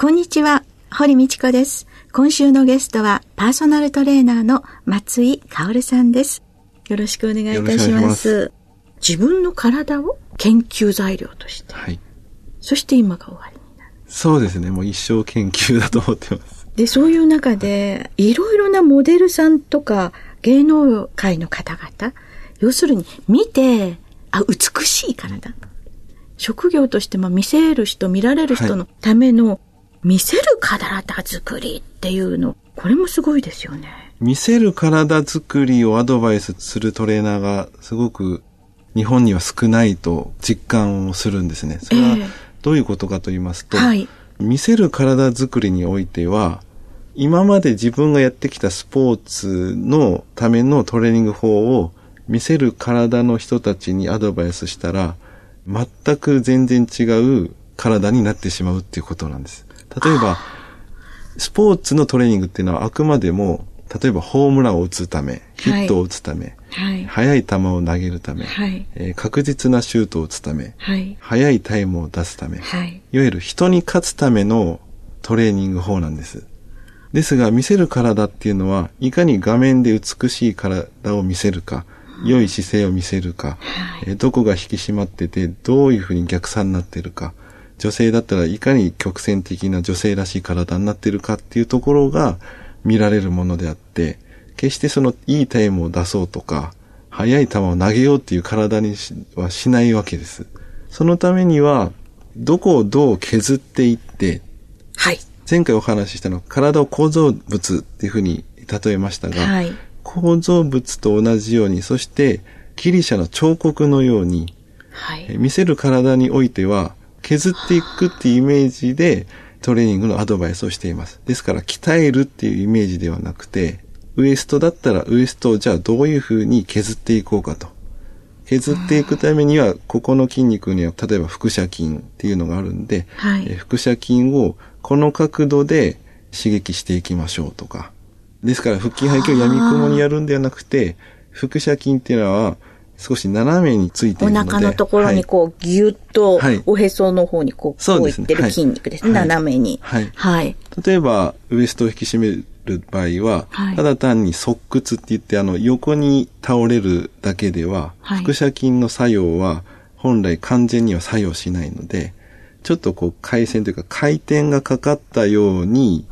こんにちは堀道子です。今週のゲストはパーソナルトレーナーの松井薫さんです。よろしくお願いいたします。自分の体を研究材料として、はい、そして今が終わりになる。そうですね。もう一生研究だと思ってます。でそういう中でいろいろなモデルさんとか芸能界の方々要するに見てあ美しい体。職業としても見せる人見られる人のための見せる体作りっていうの、これもすごいですよね。見せる体作りをアドバイスするトレーナーがすごく日本には少ないと実感をするんですね。それはどういうことかと言いますと、えーはい、見せる体作りにおいては、今まで自分がやってきたスポーツのためのトレーニング法を見せる体の人たちにアドバイスしたら、全く全然違う体になってしまうっていうことなんです。例えば、スポーツのトレーニングっていうのはあくまでも、例えばホームランを打つため、ヒットを打つため、はい、速い球を投げるため、はい、えー、確実なシュートを打つため、はい、速いタイムを出すため、はい、いわゆる人に勝つためのトレーニング法なんです。ですが、見せる体っていうのは、いかに画面で美しい体を見せるか、良い姿勢を見せるか、はい、どこが引き締まってて、どういうふうに逆算になってるか、女性だったらいかに曲線的な女性らしい体になってるかっていうところが見られるものであって、決してそのいいタイムを出そうとか、速い球を投げようっていう体にはしないわけです。そのためには、どこをどう削っていって、はい。前回お話ししたのは体を構造物っていうふうに例えましたが、はい。構造物と同じように、そしてギリシャの彫刻のように、はい。見せる体においては、削っていくっていうイメージでトレーニングのアドバイスをしています。ですから鍛えるっていうイメージではなくて、ウエストだったらウエストをじゃあどういうふうに削っていこうかと。削っていくためには、ここの筋肉には、例えば腹斜筋っていうのがあるんで、はい、腹斜筋をこの角度で刺激していきましょうとか。ですから腹筋背筋を闇雲にやるんではなくて、腹斜筋っていうのは、少し斜めについているので。お腹のところにこう、ぎゅっと、おへその方にこう、こういってる筋肉ですね。斜めに。はい。はい。例えば、ウエストを引き締める場合は、はい、ただ単に側屈って言って、あの、横に倒れるだけでは、はい、腹斜筋の作用は、本来完全には作用しないので、ちょっとこう回線というか回転がかかったように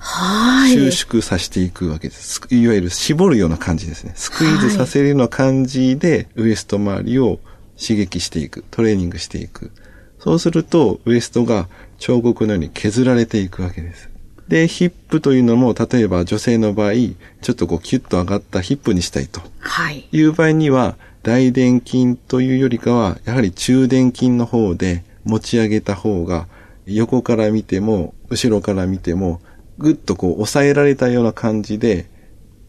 収縮させていくわけです。い、わゆる絞るような感じですね。スクイーズさせるような感じでウエスト周りを刺激していく。トレーニングしていく。そうするとウエストが彫刻のように削られていくわけです。で、ヒップというのも、例えば女性の場合、ちょっとこうキュッと上がったヒップにしたいと。はい。いう場合には、大臀筋というよりかは、やはり中殿筋の方で、持ち上げた方が、横から見ても、後ろから見ても、ぐっとこう抑えられたような感じで、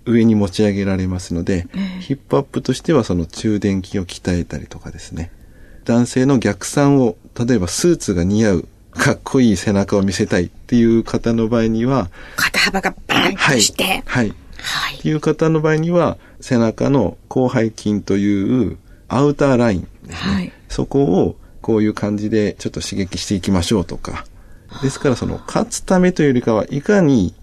上に持ち上げられますので、ヒップアップとしてはその中電筋を鍛えたりとかですね。男性の逆算を、例えばスーツが似合う、かっこいい背中を見せたいっていう方の場合には、肩幅がバーンとして、はい。はい。はい、っていう方の場合には、背中の広背筋というアウターラインですね。はい、そこをこういう感じでちょっと刺激していきましょうとか。ですからその勝つためというよりかはいかに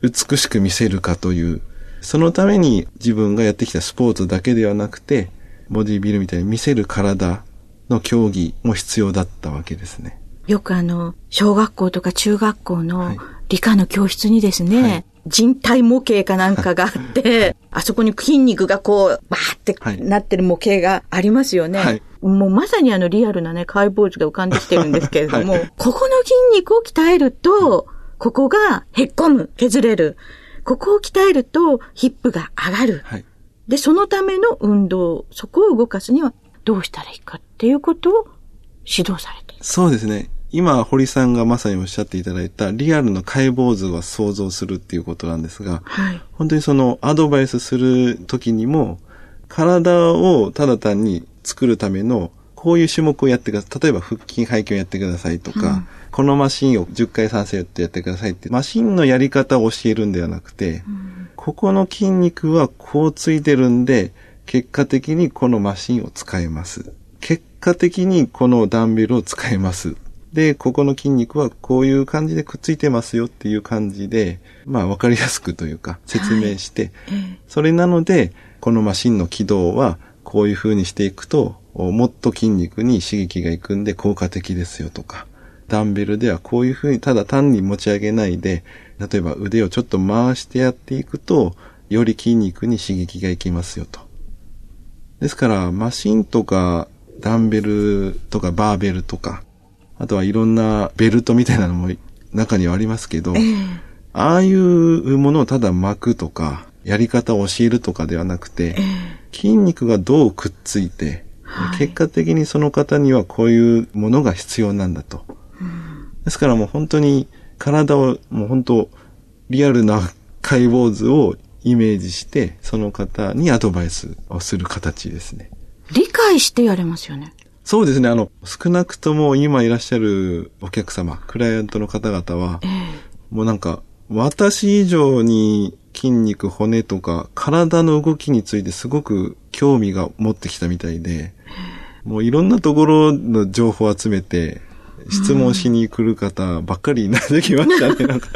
美しく見せるかという、そのために自分がやってきたスポーツだけではなくて、ボディビルみたいに見せる体の競技も必要だったわけですね。よくあの、小学校とか中学校の理科の教室にですね、はい人体模型かなんかがあって、あそこに筋肉がこう、バーってなってる模型がありますよね。はい、もうまさにあのリアルなね、解剖図が浮かんできてるんですけれども、はい、ここの筋肉を鍛えると、ここがへっこむ、削れる。ここを鍛えると、ヒップが上がる。はい、で、そのための運動、そこを動かすにはどうしたらいいかっていうことを指導されている。そうですね。今、堀さんがまさにおっしゃっていただいたリアルの解剖図は想像するっていうことなんですが、はい、本当にそのアドバイスする時にも、体をただ単に作るためのこういう種目をやってください。例えば腹筋背筋をやってくださいとか、うん、このマシンを10回3セットやってくださいって、マシンのやり方を教えるんではなくて、うん、ここの筋肉はこうついてるんで、結果的にこのマシンを使えます。結果的にこのダンベルを使えます。で、ここの筋肉はこういう感じでくっついてますよっていう感じで、まあわかりやすくというか説明して、はい、それなので、このマシンの軌道はこういう風にしていくと、もっと筋肉に刺激がいくんで効果的ですよとか、ダンベルではこういう風にただ単に持ち上げないで、例えば腕をちょっと回してやっていくと、より筋肉に刺激がいきますよと。ですから、マシンとかダンベルとかバーベルとか、あとはいろんなベルトみたいなのも中にはありますけど、えー、ああいうものをただ巻くとか、やり方を教えるとかではなくて、えー、筋肉がどうくっついて、はい、結果的にその方にはこういうものが必要なんだと。うん、ですからもう本当に体をもう本当リアルな解剖図をイメージして、その方にアドバイスをする形ですね。理解してやれますよね。そうですね。あの、少なくとも今いらっしゃるお客様、クライアントの方々は、えー、もうなんか、私以上に筋肉、骨とか、体の動きについてすごく興味が持ってきたみたいで、もういろんなところの情報を集めて、質問しに来る方ばっかりになってきましたね、なんか。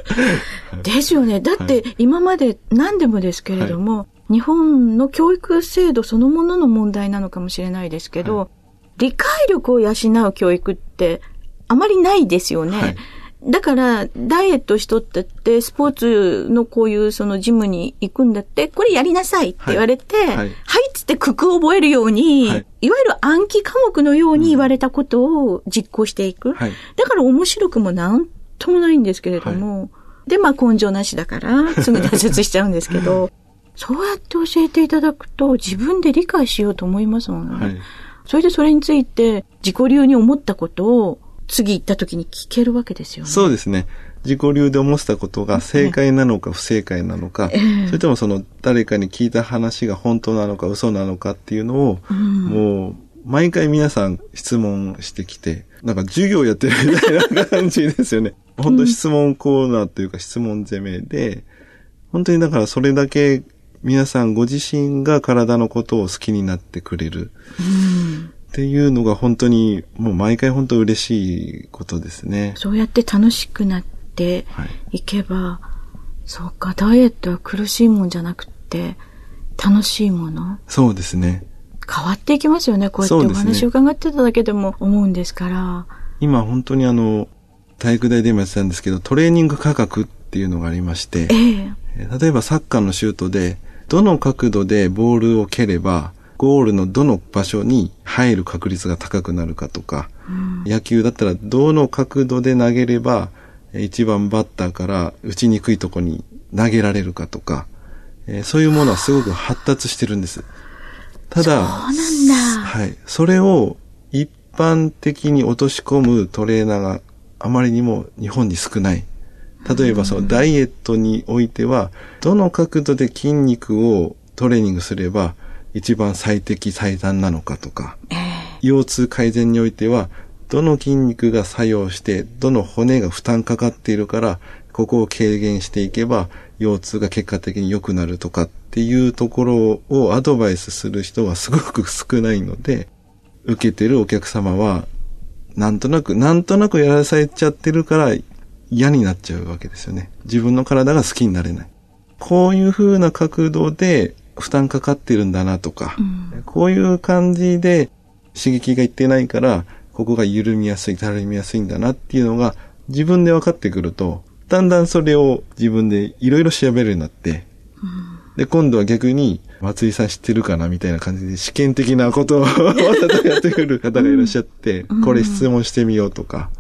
ですよね。だって今まで何でもですけれども、はい、日本の教育制度そのものの問題なのかもしれないですけど、はい理解力を養う教育ってあまりないですよね。はいだから、ダイエットしとったって、スポーツのこういうそのジムに行くんだって、これやりなさいって言われて、はい、はい、はいつって九九を覚えるように、はい、いわゆる暗記科目のように言われたことを実行していく。はい、だから面白くもなんともないんですけれども、はい、で、まあ根性なしだから、すぐ挫折しちゃうんですけど、そうやって教えていただくと、自分で理解しようと思いますもんね。はい。それでそれについて自己流に思ったことを次行った時に聞けるわけですよね。そうですね。自己流で思ったことが正解なのか不正解なのか、えー、それともその誰かに聞いた話が本当なのか嘘なのかっていうのを、うん、もう毎回皆さん質問してきて、なんか授業やってるみたいな感じですよね。本当質問コーナーというか質問攻めで、本当にだからそれだけ皆さんご自身が体のことを好きになってくれる。っていうのが本当に、もう毎回本当嬉しいことですね。そうやって楽しくなっていけば、はい、そうか、ダイエットは苦しいもんじゃなくて、楽しいものそうですね。変わっていきますよね。こうやってお話を伺ってただけでも思うんですから。ね、今本当にあの、体育大でもやってたんですけど、トレーニング価格っていうのがありまして、ええ、例えばサッカーのシュートで、どの角度でボールを蹴れば、ゴールのどの場所に入る確率が高くなるかとか、うん、野球だったらどの角度で投げれば、一番バッターから打ちにくいとこに投げられるかとか、えー、そういうものはすごく発達してるんです。ただ、はい。それを一般的に落とし込むトレーナーがあまりにも日本に少ない。例えばそのダイエットにおいては、どの角度で筋肉をトレーニングすれば一番最適最短なのかとか、腰痛改善においては、どの筋肉が作用して、どの骨が負担かかっているから、ここを軽減していけば、腰痛が結果的に良くなるとかっていうところをアドバイスする人はすごく少ないので、受けてるお客様は、なんとなく、なんとなくやらされちゃってるから嫌になっちゃうわけですよね。自分の体が好きになれない。こういう風な角度で負担かかってるんだなとか、うん、こういう感じで刺激がいってないから、ここが緩みやすい、たるみやすいんだなっていうのが自分で分かってくると、だんだんそれを自分でいろいろ調べるようになって、うん、で、今度は逆に、松井さん知ってるかなみたいな感じで試験的なことを やってくる方がいらっしゃって、うん、これ質問してみようとか、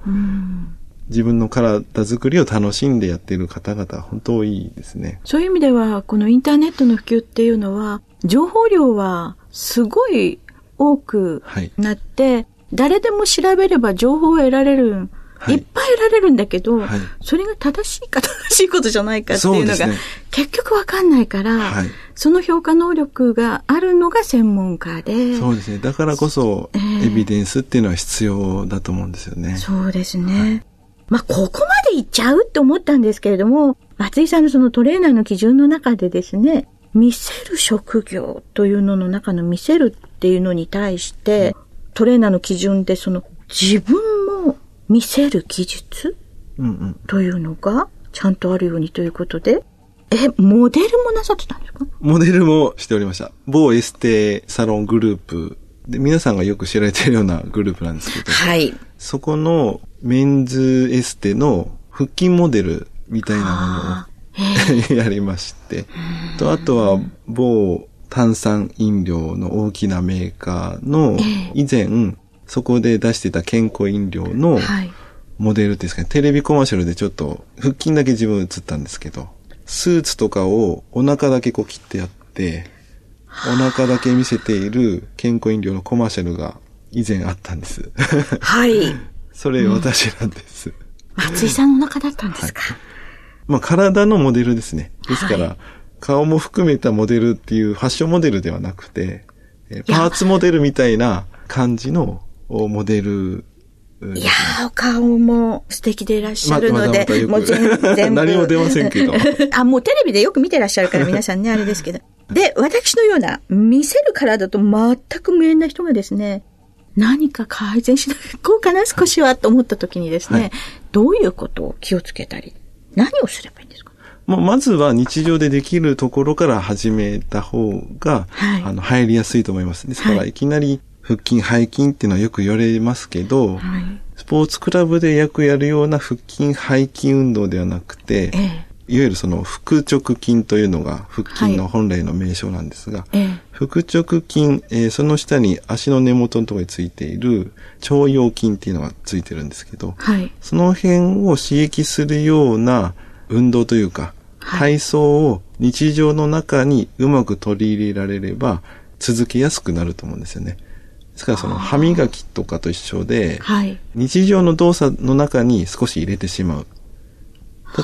自分の体づくりを楽しんでやっている方々、本当多いですね。そういう意味では、このインターネットの普及っていうのは、情報量はすごい多くなって、はい、誰でも調べれば情報を得られるい、っぱい得られるんだけど、はい、それが正しいか正しいことじゃないかっていうのが、ね、結局わかんないから、はい、その評価能力があるのが専門家で。そうですね。だからこそ、えー、エビデンスっていうのは必要だと思うんですよね。そうですね。はい、まあ、ここまでいっちゃうって思ったんですけれども、松井さんのそのトレーナーの基準の中でですね、見せる職業というのの中の見せるっていうのに対して、トレーナーの基準でその自分も見せる技術というのがちゃんとあるようにということで、え、モデルもなさってたんですか？モデルもしておりました。某エステサロングループで、皆さんがよく知られているようなグループなんですけど、はい。そこのメンズエステの腹筋モデルみたいなものをやりまして、と、あとは某炭酸飲料の大きなメーカーの、以前、そこで出してた健康飲料のモデルですかね、テレビコマーシャルでちょっと腹筋だけ自分映ったんですけど、スーツとかをお腹だけこう切ってやって、お腹だけ見せている健康飲料のコマーシャルが以前あったんです。はい。それ私なんです。松井さんのお腹だったんですか、はい、まあ体のモデルですね。ですから、はい、顔も含めたモデルっていうファッションモデルではなくて、パーツモデルみたいな感じのモデルいやー、お顔も素敵でいらっしゃるので、まま、もう全然。何も出ませんけど。あ、もうテレビでよく見てらっしゃるから皆さんね、あれですけど。で、私のような見せる体と全く無縁な人がですね、何か改善しなこうかな、少しは、と思った時にですね、はい、どういうことを気をつけたり、何をすればいいんですか？まあ、まずは日常でできるところから始めた方が、はい、あの、入りやすいと思います。ですから、いきなり腹筋、背筋っていうのはよく言われますけど、はい、スポーツクラブでよくやるような腹筋、背筋運動ではなくて、ええいわゆるその腹直筋というのが腹筋の本来の名称なんですが、はい、腹直筋、えー、その下に足の根元のところについている腸腰筋っていうのがついてるんですけど、はい、その辺を刺激するような運動というか、体操を日常の中にうまく取り入れられれば続けやすくなると思うんですよね。ですからその歯磨きとかと一緒で、日常の動作の中に少し入れてしまう。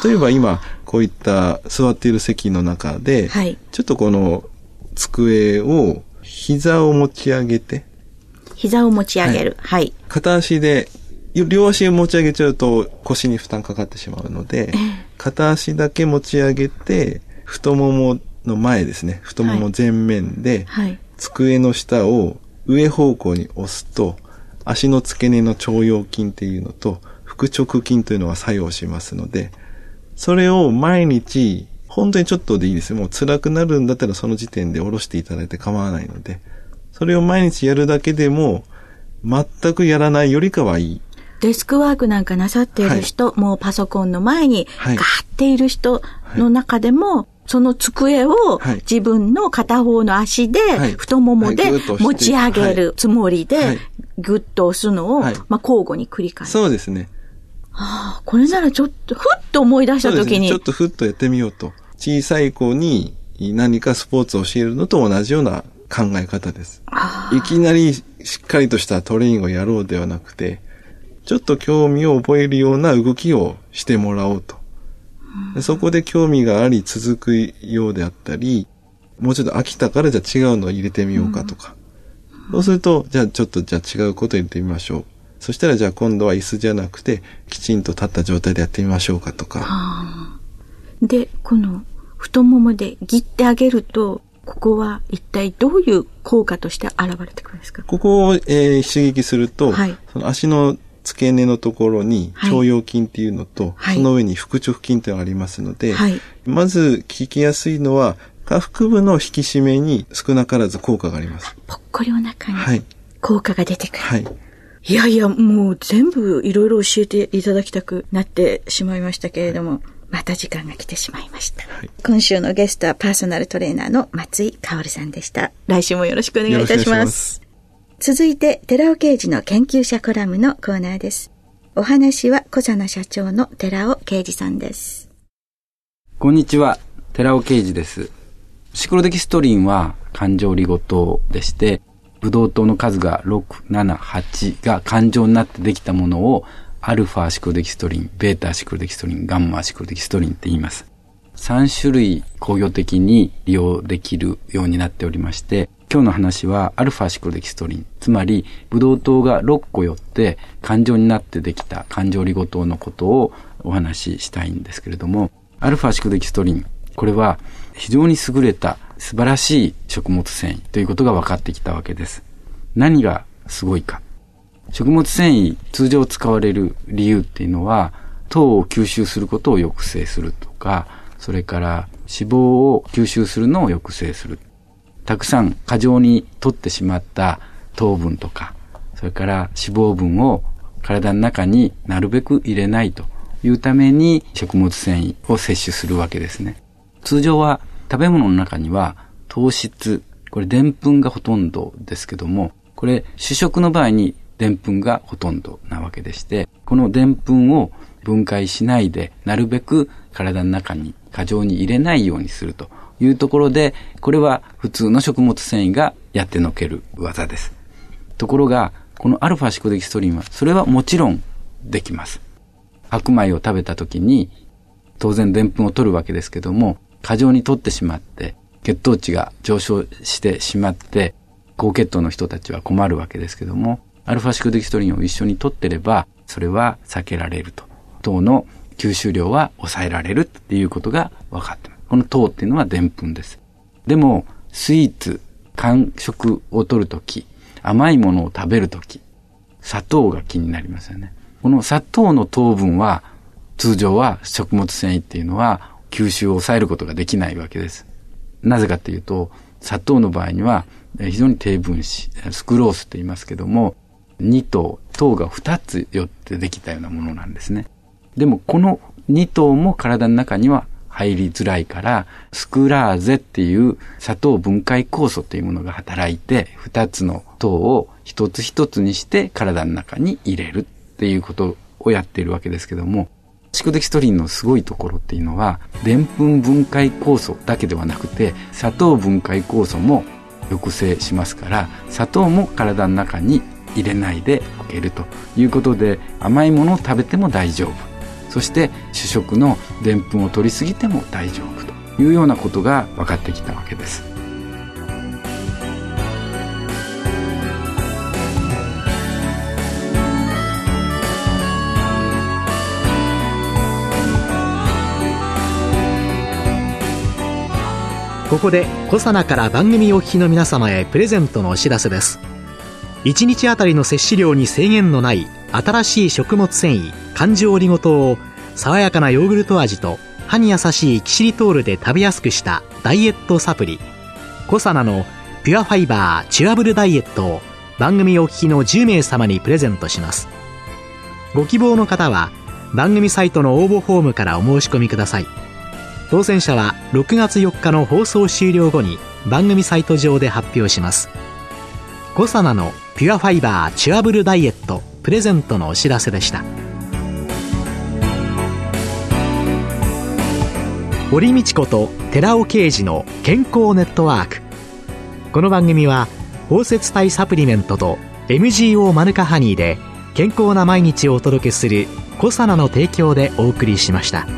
例えば今、こういった座っている席の中で、はい、ちょっとこの机を膝を持ち上げて。膝を持ち上げる。はい。はい、片足で、両足を持ち上げちゃうと腰に負担かかってしまうので、片足だけ持ち上げて、太ももの前ですね。太もも前面で、はい、机の下を上方向に押すと、足の付け根の腸腰筋っていうのと、腹直筋というのが作用しますので、それを毎日、本当にちょっとでいいですよ。もう辛くなるんだったらその時点で下ろしていただいて構わないので、それを毎日やるだけでも、全くやらないよりかはいい。デスクワークなんかなさっている人、はい、もうパソコンの前にガーっている人の中でも、はい、その机を自分の片方の足で、太ももで持ち上げるつもりで、ぐっと押すのを、まあ、交互に繰り返す。そうですね。ああ、これならちょっと、ふっと思い出した時に、ね。ちょっとふっとやってみようと。小さい子に何かスポーツを教えるのと同じような考え方です。いきなりしっかりとしたトレーニングをやろうではなくて、ちょっと興味を覚えるような動きをしてもらおうと。そこで興味があり続くようであったり、もうちょっと飽きたからじゃあ違うのを入れてみようかとか。そうすると、じゃあちょっとじゃあ違うこと入れてみましょう。そしたらじゃあ今度は椅子じゃなくて、きちんと立った状態でやってみましょうかとか。で、この太ももでギってあげると、ここは一体どういう効果として現れてくるんですか？ここを、えー、刺激すると、はい、その足の付け根のところに腸腰筋っていうのと、はい、その上に腹直筋っていうのがありますので、はい、まず聞きやすいのは、下腹部の引き締めに少なからず効果があります。ぽっこりお腹に効果が出てくる。はい。いやいや、もう全部いろいろ教えていただきたくなってしまいましたけれども、また時間が来てしまいました。はい、今週のゲストはパーソナルトレーナーの松井香さんでした。来週もよろしくお願いいたします。続いて、寺尾刑事の研究者コラムのコーナーです。お話は小佐野社長の寺尾啓二さんです。こんにちは、寺尾啓二です。シクロデキストリンは感情リゴ糖でして、ブドウ糖の数が6、7、8が環状になってできたものをアルファシクロデキストリン、ベータシクロデキストリン、ガンマシクロデキストリンって言います。3種類工業的に利用できるようになっておりまして、今日の話はアルファシクロデキストリン、つまりブドウ糖が6個寄って環状になってできた環状リゴ糖のことをお話ししたいんですけれども、アルファシクロデキストリン、これは非常に優れた素晴らしい食物繊維ということが分かってきたわけです。何がすごいか。食物繊維、通常使われる理由っていうのは、糖を吸収することを抑制するとか、それから脂肪を吸収するのを抑制する。たくさん過剰に取ってしまった糖分とか、それから脂肪分を体の中になるべく入れないというために食物繊維を摂取するわけですね。通常は食べ物の中には糖質、これ澱粉がほとんどですけども、これ主食の場合に澱粉がほとんどなわけでして、この澱粉を分解しないで、なるべく体の中に過剰に入れないようにするというところで、これは普通の食物繊維がやってのける技です。ところが、このアルファシコデキストリンは、それはもちろんできます。白米を食べた時に、当然澱粉を取るわけですけども、過剰に取ってしまって、血糖値が上昇してしまって、高血糖の人たちは困るわけですけども、アルファシクデキストリンを一緒に取ってれば、それは避けられると。糖の吸収量は抑えられるっていうことが分かってます。この糖っていうのは澱粉です。でも、スイーツ、間食を取るとき、甘いものを食べるとき、砂糖が気になりますよね。この砂糖の糖分は、通常は食物繊維っていうのは吸収を抑えることができないわけです。なぜかというと、砂糖の場合には非常に低分子、スクロースと言いますけども、2糖、糖が2つよってできたようなものなんですね。でもこの2糖も体の中には入りづらいから、スクラーゼっていう砂糖分解酵素というものが働いて、2つの糖を一つ一つにして体の中に入れるっていうことをやっているわけですけども、シクデキストリンのすごいところっていうのは、でんぷん分解酵素だけではなくて、砂糖分解酵素も抑制しますから、砂糖も体の中に入れないでおけるということで、甘いものを食べても大丈夫。そして主食のでんぷんを取りすぎても大丈夫というようなことが分かってきたわけです。ここでコサナから番組お聞きの皆様へプレゼントのお知らせです。1日あたりの摂取量に制限のない新しい食物繊維環状オリゴ糖を爽やかなヨーグルト味と歯に優しいキシリトールで食べやすくしたダイエットサプリ。コサナのピュアファイバーチュアブルダイエットを番組お聞きの10名様にプレゼントします。ご希望の方は番組サイトの応募フォームからお申し込みください。当選者は6月4日の放送終了後に番組サイト上で発表します。コサナのピュアファイバーチュアブルダイエットプレゼントのお知らせでした。堀道子と寺尾啓二の健康ネットワーク。この番組は包摂体サプリメントと MGO マヌカハニーで健康な毎日をお届けするコサナの提供でお送りしました。